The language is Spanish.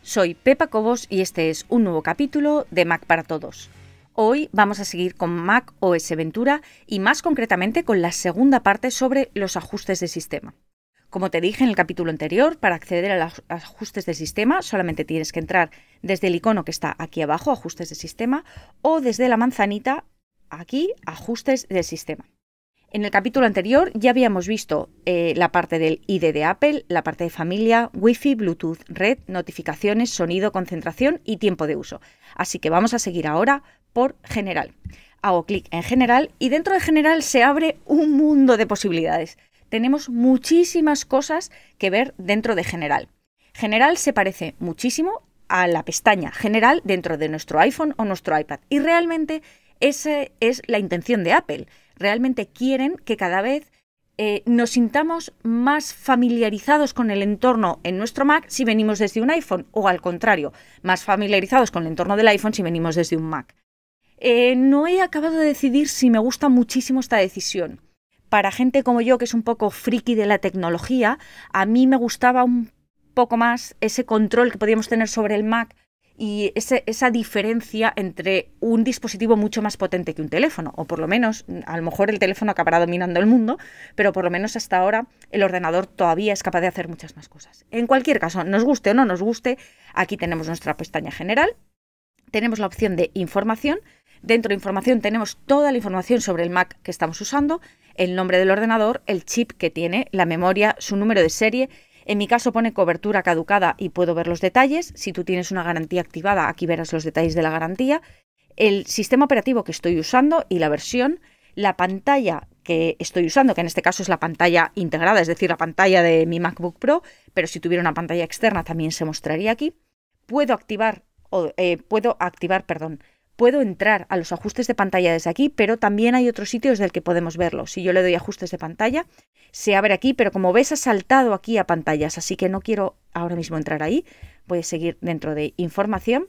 Soy Pepa Cobos y este es un nuevo capítulo de Mac para Todos. Hoy vamos a seguir con Mac OS Ventura y más concretamente con la segunda parte sobre los ajustes de sistema. Como te dije en el capítulo anterior, para acceder a los ajustes de sistema solamente tienes que entrar desde el icono que está aquí abajo, ajustes de sistema, o desde la manzanita aquí, ajustes de sistema. En el capítulo anterior ya habíamos visto eh, la parte del ID de Apple, la parte de familia, Wi-Fi, Bluetooth, red, notificaciones, sonido, concentración y tiempo de uso. Así que vamos a seguir ahora por general. Hago clic en general y dentro de general se abre un mundo de posibilidades. Tenemos muchísimas cosas que ver dentro de general. General se parece muchísimo a la pestaña general dentro de nuestro iPhone o nuestro iPad y realmente esa es la intención de Apple realmente quieren que cada vez eh, nos sintamos más familiarizados con el entorno en nuestro Mac si venimos desde un iPhone o al contrario, más familiarizados con el entorno del iPhone si venimos desde un Mac. Eh, no he acabado de decidir si me gusta muchísimo esta decisión. Para gente como yo, que es un poco friki de la tecnología, a mí me gustaba un poco más ese control que podíamos tener sobre el Mac y esa diferencia entre un dispositivo mucho más potente que un teléfono, o por lo menos, a lo mejor el teléfono acabará dominando el mundo, pero por lo menos hasta ahora el ordenador todavía es capaz de hacer muchas más cosas. En cualquier caso, nos guste o no nos guste, aquí tenemos nuestra pestaña general, tenemos la opción de información, dentro de información tenemos toda la información sobre el Mac que estamos usando, el nombre del ordenador, el chip que tiene, la memoria, su número de serie, en mi caso pone cobertura caducada y puedo ver los detalles. Si tú tienes una garantía activada, aquí verás los detalles de la garantía. El sistema operativo que estoy usando y la versión. La pantalla que estoy usando, que en este caso es la pantalla integrada, es decir, la pantalla de mi MacBook Pro, pero si tuviera una pantalla externa también se mostraría aquí. Puedo activar, o, eh, puedo activar, perdón, puedo entrar a los ajustes de pantalla desde aquí, pero también hay otros sitios del que podemos verlo. Si yo le doy ajustes de pantalla, se abre aquí, pero como ves ha saltado aquí a pantallas, así que no quiero ahora mismo entrar ahí. Voy a seguir dentro de información.